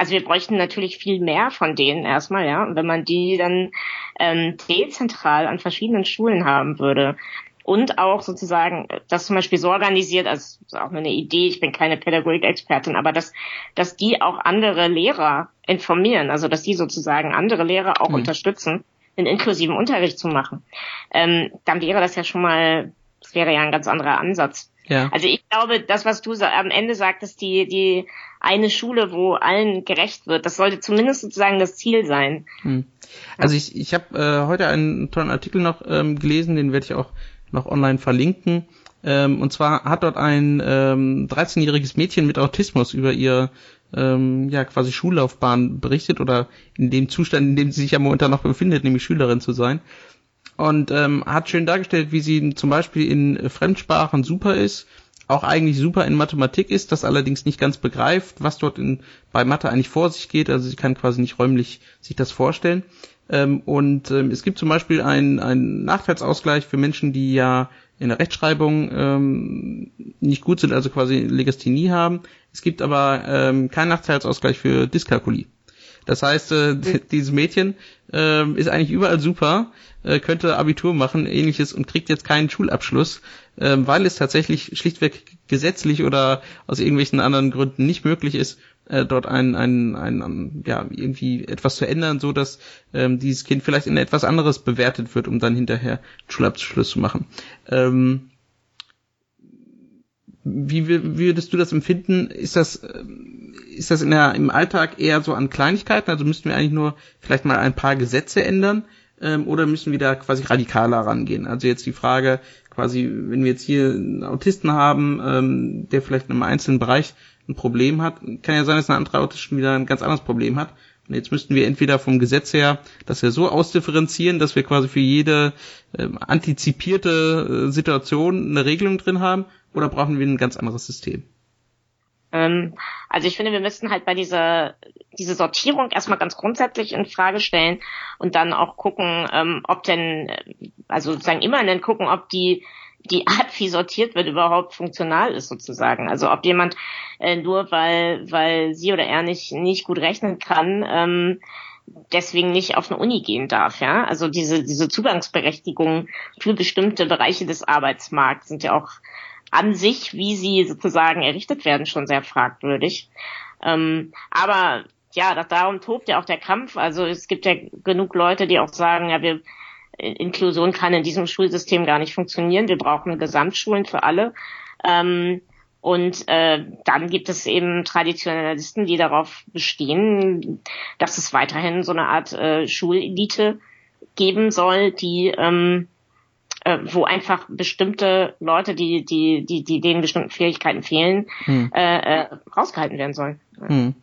also wir bräuchten natürlich viel mehr von denen erstmal, ja. Und wenn man die dann ähm, dezentral an verschiedenen Schulen haben würde, und auch sozusagen das zum Beispiel so organisiert, also ist auch eine Idee, ich bin keine Pädagogik-Expertin, aber dass, dass die auch andere Lehrer informieren, also dass die sozusagen andere Lehrer auch mhm. unterstützen, einen inklusiven Unterricht zu machen, ähm, dann wäre das ja schon mal, das wäre ja ein ganz anderer Ansatz. Ja. Also ich glaube, das, was du am Ende sagtest, die, die eine Schule, wo allen gerecht wird, das sollte zumindest sozusagen das Ziel sein. Hm. Also ich, ich habe äh, heute einen tollen Artikel noch ähm, gelesen, den werde ich auch noch online verlinken. Ähm, und zwar hat dort ein ähm, 13-jähriges Mädchen mit Autismus über ihr ähm, ja quasi Schullaufbahn berichtet oder in dem Zustand, in dem sie sich ja momentan noch befindet, nämlich Schülerin zu sein. Und ähm, hat schön dargestellt, wie sie zum Beispiel in Fremdsprachen super ist, auch eigentlich super in Mathematik ist, das allerdings nicht ganz begreift, was dort in, bei Mathe eigentlich vor sich geht. Also sie kann quasi nicht räumlich sich das vorstellen. Ähm, und ähm, es gibt zum Beispiel einen, einen Nachteilsausgleich für Menschen, die ja in der Rechtschreibung ähm, nicht gut sind, also quasi Legasthenie haben. Es gibt aber ähm, keinen Nachteilsausgleich für Dyskalkulie. Das heißt, äh, dieses Mädchen äh, ist eigentlich überall super, äh, könnte Abitur machen, ähnliches und kriegt jetzt keinen Schulabschluss, äh, weil es tatsächlich schlichtweg gesetzlich oder aus irgendwelchen anderen Gründen nicht möglich ist, äh, dort ein, ein, ein, ja, irgendwie etwas zu ändern, so dass ähm, dieses Kind vielleicht in etwas anderes bewertet wird, um dann hinterher Schulabschluss zu machen. Ähm, wie, würdest du das empfinden? Ist das, ist das in der, im Alltag eher so an Kleinigkeiten? Also müssten wir eigentlich nur vielleicht mal ein paar Gesetze ändern? Ähm, oder müssen wir da quasi radikaler rangehen? Also jetzt die Frage, quasi, wenn wir jetzt hier einen Autisten haben, ähm, der vielleicht in einem einzelnen Bereich ein Problem hat, kann ja sein, dass ein anderer Autist schon wieder ein ganz anderes Problem hat. Und jetzt müssten wir entweder vom Gesetz her, dass wir so ausdifferenzieren, dass wir quasi für jede äh, antizipierte äh, Situation eine Regelung drin haben, oder brauchen wir ein ganz anderes System? Ähm, also ich finde, wir müssten halt bei dieser diese Sortierung erstmal ganz grundsätzlich in Frage stellen und dann auch gucken, ähm, ob denn, also sozusagen immer dann gucken, ob die die Art, wie sortiert wird, überhaupt funktional ist sozusagen. Also ob jemand äh, nur weil weil sie oder er nicht nicht gut rechnen kann, ähm, deswegen nicht auf eine Uni gehen darf, ja. Also diese diese Zugangsberechtigung für bestimmte Bereiche des Arbeitsmarkts sind ja auch an sich, wie sie sozusagen errichtet werden, schon sehr fragwürdig. Ähm, aber ja, darum tobt ja auch der Kampf. Also es gibt ja genug Leute, die auch sagen, ja, wir Inklusion kann in diesem Schulsystem gar nicht funktionieren. Wir brauchen Gesamtschulen für alle. Ähm, und äh, dann gibt es eben Traditionalisten, die darauf bestehen, dass es weiterhin so eine Art äh, Schulelite geben soll, die ähm, äh, wo einfach bestimmte Leute, die, die, die, die denen bestimmten Fähigkeiten fehlen, hm. äh, äh, rausgehalten werden sollen. Hm.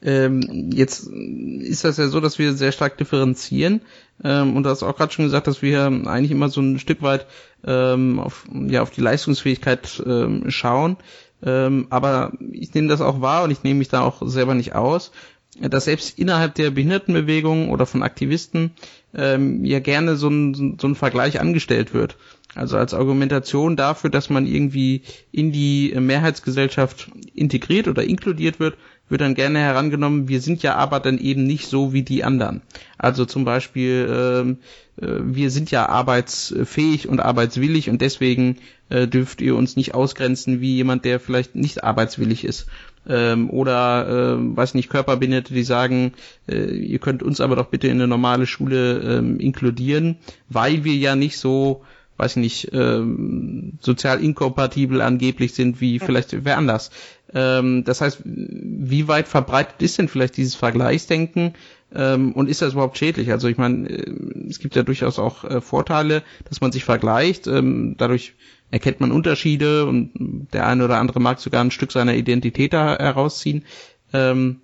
Ähm, jetzt ist das ja so, dass wir sehr stark differenzieren ähm, und du hast auch gerade schon gesagt, dass wir eigentlich immer so ein Stück weit ähm, auf, ja, auf die Leistungsfähigkeit ähm, schauen. Ähm, aber ich nehme das auch wahr und ich nehme mich da auch selber nicht aus, dass selbst innerhalb der Behindertenbewegung oder von Aktivisten ähm, ja gerne so ein, so ein Vergleich angestellt wird. Also als Argumentation dafür, dass man irgendwie in die Mehrheitsgesellschaft integriert oder inkludiert wird, wird dann gerne herangenommen, wir sind ja aber dann eben nicht so wie die anderen. Also zum Beispiel, ähm, äh, wir sind ja arbeitsfähig und arbeitswillig und deswegen äh, dürft ihr uns nicht ausgrenzen wie jemand, der vielleicht nicht arbeitswillig ist ähm, oder äh, weiß nicht Körperbehinderte, die sagen, äh, ihr könnt uns aber doch bitte in eine normale Schule ähm, inkludieren, weil wir ja nicht so weiß nicht, ähm, sozial inkompatibel angeblich sind wie vielleicht wer anders. Ähm, das heißt, wie weit verbreitet ist denn vielleicht dieses Vergleichsdenken ähm, und ist das überhaupt schädlich? Also ich meine, äh, es gibt ja durchaus auch äh, Vorteile, dass man sich vergleicht. Ähm, dadurch erkennt man Unterschiede und der eine oder andere mag sogar ein Stück seiner Identität da herausziehen. Ähm,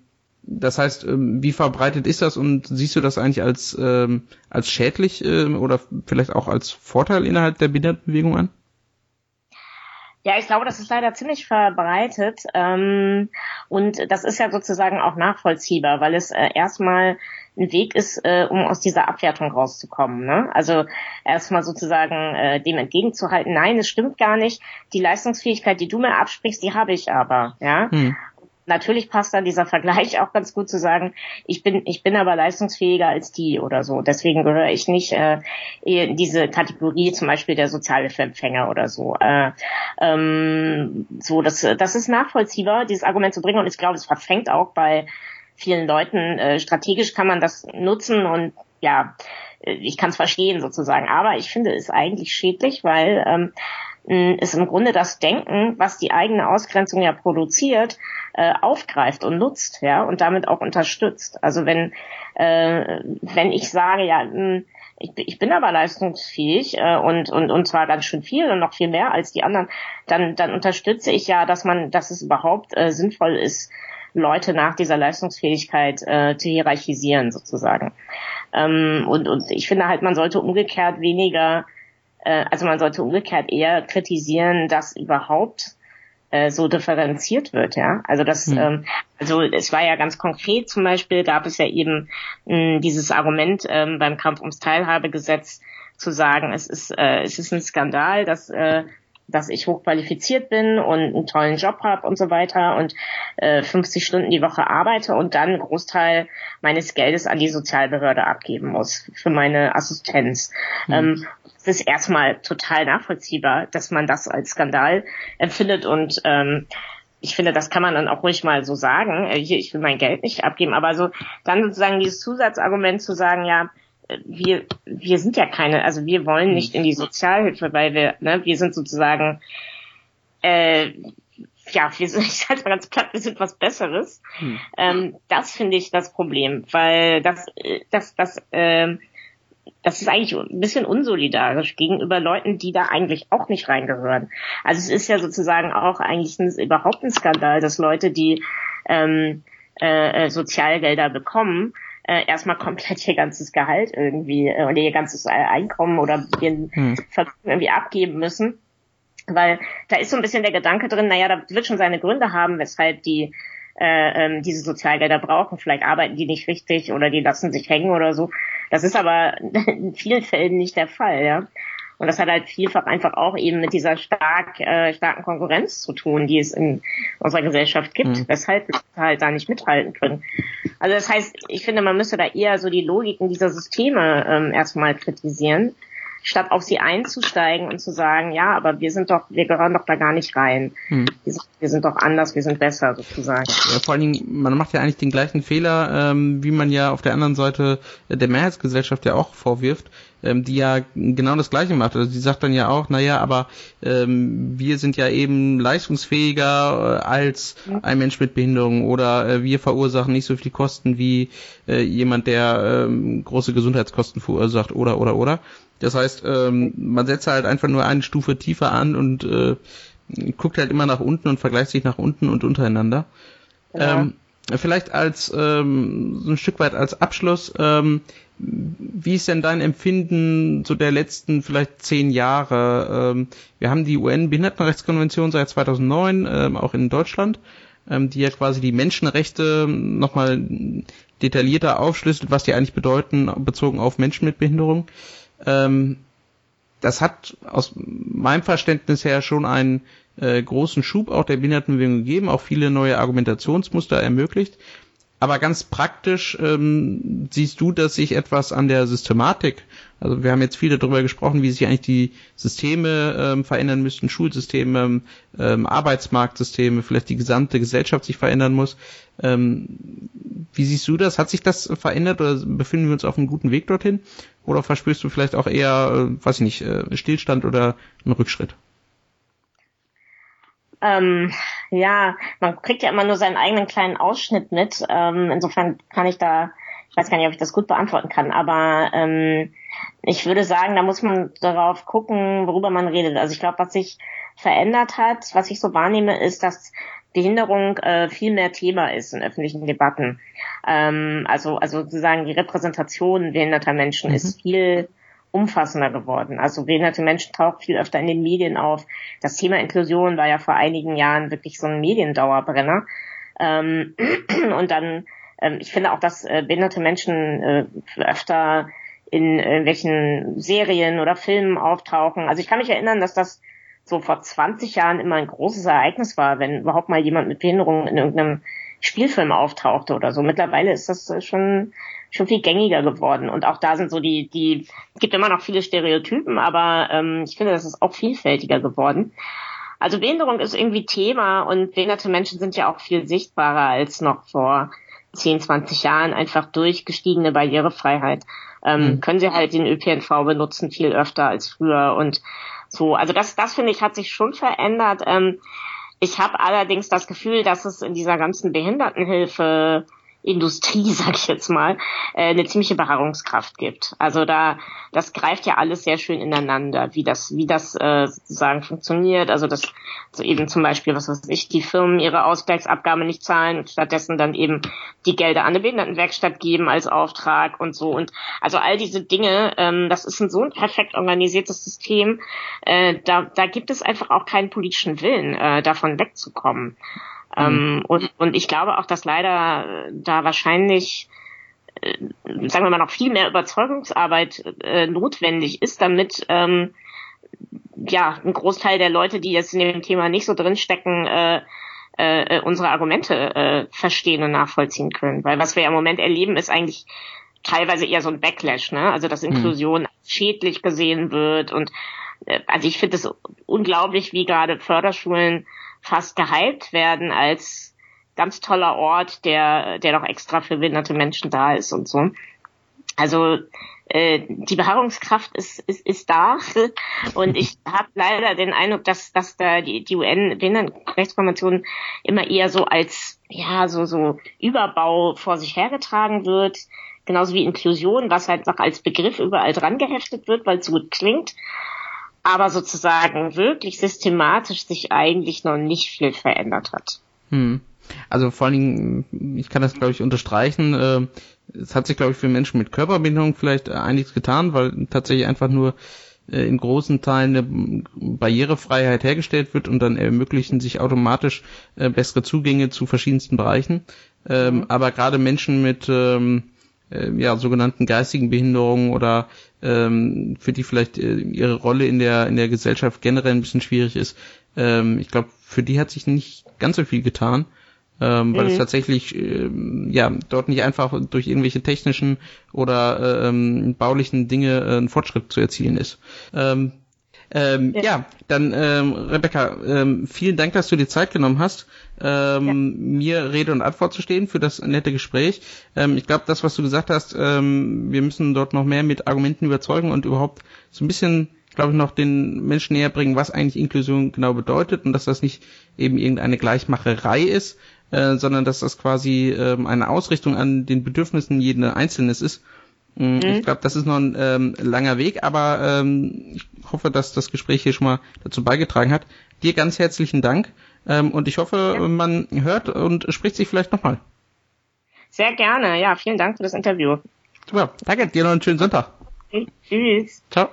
das heißt, ähm, wie verbreitet ist das und siehst du das eigentlich als, ähm, als schädlich ähm, oder vielleicht auch als Vorteil innerhalb der Behindertenbewegung an? Ja, ich glaube, das ist leider ziemlich verbreitet ähm, und das ist ja sozusagen auch nachvollziehbar, weil es äh, erstmal ein Weg ist, äh, um aus dieser Abwertung rauszukommen. Ne? Also erstmal sozusagen äh, dem entgegenzuhalten, nein, es stimmt gar nicht. Die Leistungsfähigkeit, die du mir absprichst, die habe ich aber. Ja. Hm natürlich passt dann dieser Vergleich auch ganz gut zu sagen, ich bin, ich bin aber leistungsfähiger als die oder so. Deswegen gehöre ich nicht äh, in diese Kategorie zum Beispiel der Sozialhilfeempfänger oder so. Äh, ähm, so, das, das ist nachvollziehbar, dieses Argument zu bringen und ich glaube, es verfängt auch bei vielen Leuten. Äh, strategisch kann man das nutzen und ja, ich kann es verstehen sozusagen. Aber ich finde es eigentlich schädlich, weil ähm, ist im Grunde das Denken, was die eigene Ausgrenzung ja produziert, äh, aufgreift und nutzt, ja, und damit auch unterstützt. Also wenn äh, wenn ich sage, ja, hm, ich, ich bin aber leistungsfähig äh, und, und, und zwar ganz schön viel und noch viel mehr als die anderen, dann, dann unterstütze ich ja, dass man, dass es überhaupt äh, sinnvoll ist, Leute nach dieser Leistungsfähigkeit äh, zu hierarchisieren sozusagen. Ähm, und, und ich finde halt, man sollte umgekehrt weniger äh, also man sollte umgekehrt eher kritisieren, dass überhaupt äh, so differenziert wird, ja. Also das, hm. ähm, also es war ja ganz konkret zum Beispiel, gab es ja eben mh, dieses Argument ähm, beim Kampf ums Teilhabegesetz zu sagen, es ist, äh, es ist ein Skandal, dass äh, dass ich hochqualifiziert bin und einen tollen Job habe und so weiter und äh, 50 Stunden die Woche arbeite und dann einen Großteil meines Geldes an die Sozialbehörde abgeben muss für meine Assistenz. Mhm. Ähm, das ist erstmal total nachvollziehbar, dass man das als Skandal empfindet und ähm, ich finde, das kann man dann auch ruhig mal so sagen. Äh, hier, ich will mein Geld nicht abgeben, aber so dann sozusagen dieses Zusatzargument zu sagen, ja, wir, wir sind ja keine, also wir wollen nicht in die Sozialhilfe, weil wir, ne, wir sind sozusagen äh, ja, wir sind, ich sage mal ganz platt, wir sind was Besseres. Hm. Ähm, das finde ich das Problem, weil das, das, das, ähm, das ist eigentlich ein bisschen unsolidarisch gegenüber Leuten, die da eigentlich auch nicht reingehören. Also es ist ja sozusagen auch eigentlich ein, überhaupt ein Skandal, dass Leute, die ähm, äh, äh Sozialgelder bekommen, äh, erstmal komplett ihr ganzes Gehalt irgendwie äh, oder ihr ganzes Einkommen oder ihren hm. irgendwie abgeben müssen weil da ist so ein bisschen der Gedanke drin, naja, da wird schon seine Gründe haben, weshalb die äh, ähm, diese Sozialgelder brauchen. Vielleicht arbeiten die nicht richtig oder die lassen sich hängen oder so. Das ist aber in vielen Fällen nicht der Fall, ja. Und das hat halt vielfach einfach auch eben mit dieser stark, äh, starken Konkurrenz zu tun, die es in unserer Gesellschaft gibt, mhm. weshalb wir halt da nicht mithalten können. Also das heißt, ich finde, man müsste da eher so die Logiken dieser Systeme ähm, erstmal kritisieren statt auf sie einzusteigen und zu sagen, ja, aber wir sind doch, wir gehören doch da gar nicht rein. Hm. Wir, sind, wir, sind, doch anders, wir sind besser sozusagen. Ja, vor allen Dingen, man macht ja eigentlich den gleichen Fehler, ähm, wie man ja auf der anderen Seite der Mehrheitsgesellschaft ja auch vorwirft, ähm, die ja genau das gleiche macht. Also sie sagt dann ja auch, naja, aber ähm, wir sind ja eben leistungsfähiger äh, als ein Mensch mit Behinderung oder äh, wir verursachen nicht so viel Kosten wie äh, jemand, der ähm, große Gesundheitskosten verursacht oder oder oder. Das heißt, ähm, man setzt halt einfach nur eine Stufe tiefer an und äh, guckt halt immer nach unten und vergleicht sich nach unten und untereinander. Ja. Ähm, vielleicht als ähm, so ein Stück weit als Abschluss, ähm, wie ist denn dein Empfinden so der letzten vielleicht zehn Jahre? Ähm, wir haben die UN-Behindertenrechtskonvention seit 2009, ähm, auch in Deutschland, ähm, die ja quasi die Menschenrechte nochmal detaillierter aufschlüsselt, was die eigentlich bedeuten, bezogen auf Menschen mit Behinderung. Ähm, das hat aus meinem Verständnis her schon einen äh, großen Schub auch der Behindertenbewegung gegeben, auch viele neue Argumentationsmuster ermöglicht. Aber ganz praktisch ähm, siehst du, dass sich etwas an der Systematik, also wir haben jetzt viel darüber gesprochen, wie sich eigentlich die Systeme ähm, verändern müssten, Schulsysteme, ähm, Arbeitsmarktsysteme, vielleicht die gesamte Gesellschaft sich verändern muss. Ähm, wie siehst du das? Hat sich das verändert oder befinden wir uns auf einem guten Weg dorthin? Oder verspürst du vielleicht auch eher, äh, weiß ich nicht, äh, Stillstand oder einen Rückschritt? Ähm, ja, man kriegt ja immer nur seinen eigenen kleinen Ausschnitt mit. Ähm, insofern kann ich da, ich weiß gar nicht, ob ich das gut beantworten kann, aber ähm, ich würde sagen, da muss man darauf gucken, worüber man redet. Also ich glaube, was sich verändert hat, was ich so wahrnehme, ist, dass Behinderung äh, viel mehr Thema ist in öffentlichen Debatten. Ähm, also, also sozusagen die Repräsentation behinderter Menschen mhm. ist viel umfassender geworden. Also behinderte Menschen tauchen viel öfter in den Medien auf. Das Thema Inklusion war ja vor einigen Jahren wirklich so ein Mediendauerbrenner. Ähm, und dann, ähm, ich finde auch, dass äh, behinderte Menschen äh, öfter in irgendwelchen Serien oder Filmen auftauchen. Also ich kann mich erinnern, dass das so vor 20 Jahren immer ein großes Ereignis war, wenn überhaupt mal jemand mit Behinderung in irgendeinem Spielfilm auftauchte oder so. Mittlerweile ist das schon schon viel gängiger geworden und auch da sind so die die es gibt immer noch viele Stereotypen, aber ähm, ich finde, das ist auch vielfältiger geworden. Also Behinderung ist irgendwie Thema und behinderte Menschen sind ja auch viel sichtbarer als noch vor 10, 20 Jahren einfach durch gestiegene Barrierefreiheit. Ähm, mhm. Können sie halt den ÖPNV benutzen viel öfter als früher und so. Also das, das finde ich hat sich schon verändert. Ähm, ich habe allerdings das Gefühl, dass es in dieser ganzen Behindertenhilfe Industrie, sag ich jetzt mal, äh, eine ziemliche Beharrungskraft gibt. Also da, das greift ja alles sehr schön ineinander, wie das, wie das äh, sozusagen funktioniert. Also dass so eben zum Beispiel, was weiß ich, die Firmen ihre Ausgleichsabgabe nicht zahlen und stattdessen dann eben die Gelder an eine Behindertenwerkstatt geben als Auftrag und so. Und also all diese Dinge, ähm, das ist ein so ein perfekt organisiertes System, äh, da, da gibt es einfach auch keinen politischen Willen, äh, davon wegzukommen. Ähm, mhm. und, und ich glaube auch, dass leider äh, da wahrscheinlich äh, sagen wir mal noch viel mehr Überzeugungsarbeit äh, notwendig ist, damit ähm, ja ein Großteil der Leute, die jetzt in dem Thema nicht so drinstecken, äh, äh, unsere Argumente äh, verstehen und nachvollziehen können. Weil was wir ja im Moment erleben, ist eigentlich teilweise eher so ein Backlash, ne? Also dass mhm. Inklusion mhm. schädlich gesehen wird und äh, also ich finde es unglaublich, wie gerade Förderschulen fast gehypt werden als ganz toller Ort, der, der doch extra für behinderte Menschen da ist und so. Also äh, die Beharrungskraft ist, ist, ist da. Und ich habe leider den Eindruck, dass, dass da die, die UN-Behindertenrechtskonvention immer eher so als ja so so Überbau vor sich hergetragen wird, genauso wie Inklusion, was halt noch als Begriff überall dran geheftet wird, weil es gut klingt, aber sozusagen wirklich systematisch sich eigentlich noch nicht viel verändert hat. Hm. Also vor allen Dingen, ich kann das glaube ich unterstreichen, äh, es hat sich glaube ich für Menschen mit Körperbehinderung vielleicht einiges getan, weil tatsächlich einfach nur äh, in großen Teilen eine Barrierefreiheit hergestellt wird und dann ermöglichen sich automatisch äh, bessere Zugänge zu verschiedensten Bereichen. Ähm, mhm. Aber gerade Menschen mit ähm, äh, ja, sogenannten geistigen Behinderungen oder ähm, für die vielleicht äh, ihre Rolle in der in der Gesellschaft generell ein bisschen schwierig ist. Ähm, ich glaube, für die hat sich nicht ganz so viel getan ähm, mhm. weil es mhm. tatsächlich ähm, ja dort nicht einfach durch irgendwelche technischen oder ähm, baulichen Dinge äh, ein Fortschritt zu erzielen ist. Ähm, ähm, ja. ja. dann ähm, Rebecca, ähm, vielen Dank, dass du dir Zeit genommen hast, ähm, ja. mir Rede und Antwort zu stehen für das nette Gespräch. Ähm, ich glaube, das, was du gesagt hast, ähm, wir müssen dort noch mehr mit Argumenten überzeugen und überhaupt so ein bisschen glaube ich, noch den Menschen näher bringen, was eigentlich Inklusion genau bedeutet und dass das nicht eben irgendeine Gleichmacherei ist, äh, sondern dass das quasi ähm, eine Ausrichtung an den Bedürfnissen jeden Einzelnen ist. Mm, mhm. Ich glaube, das ist noch ein ähm, langer Weg, aber ähm, ich hoffe, dass das Gespräch hier schon mal dazu beigetragen hat. Dir ganz herzlichen Dank ähm, und ich hoffe, ja. man hört und spricht sich vielleicht nochmal. Sehr gerne, ja, vielen Dank für das Interview. Super, danke, dir noch einen schönen Sonntag. Tschüss. Ciao.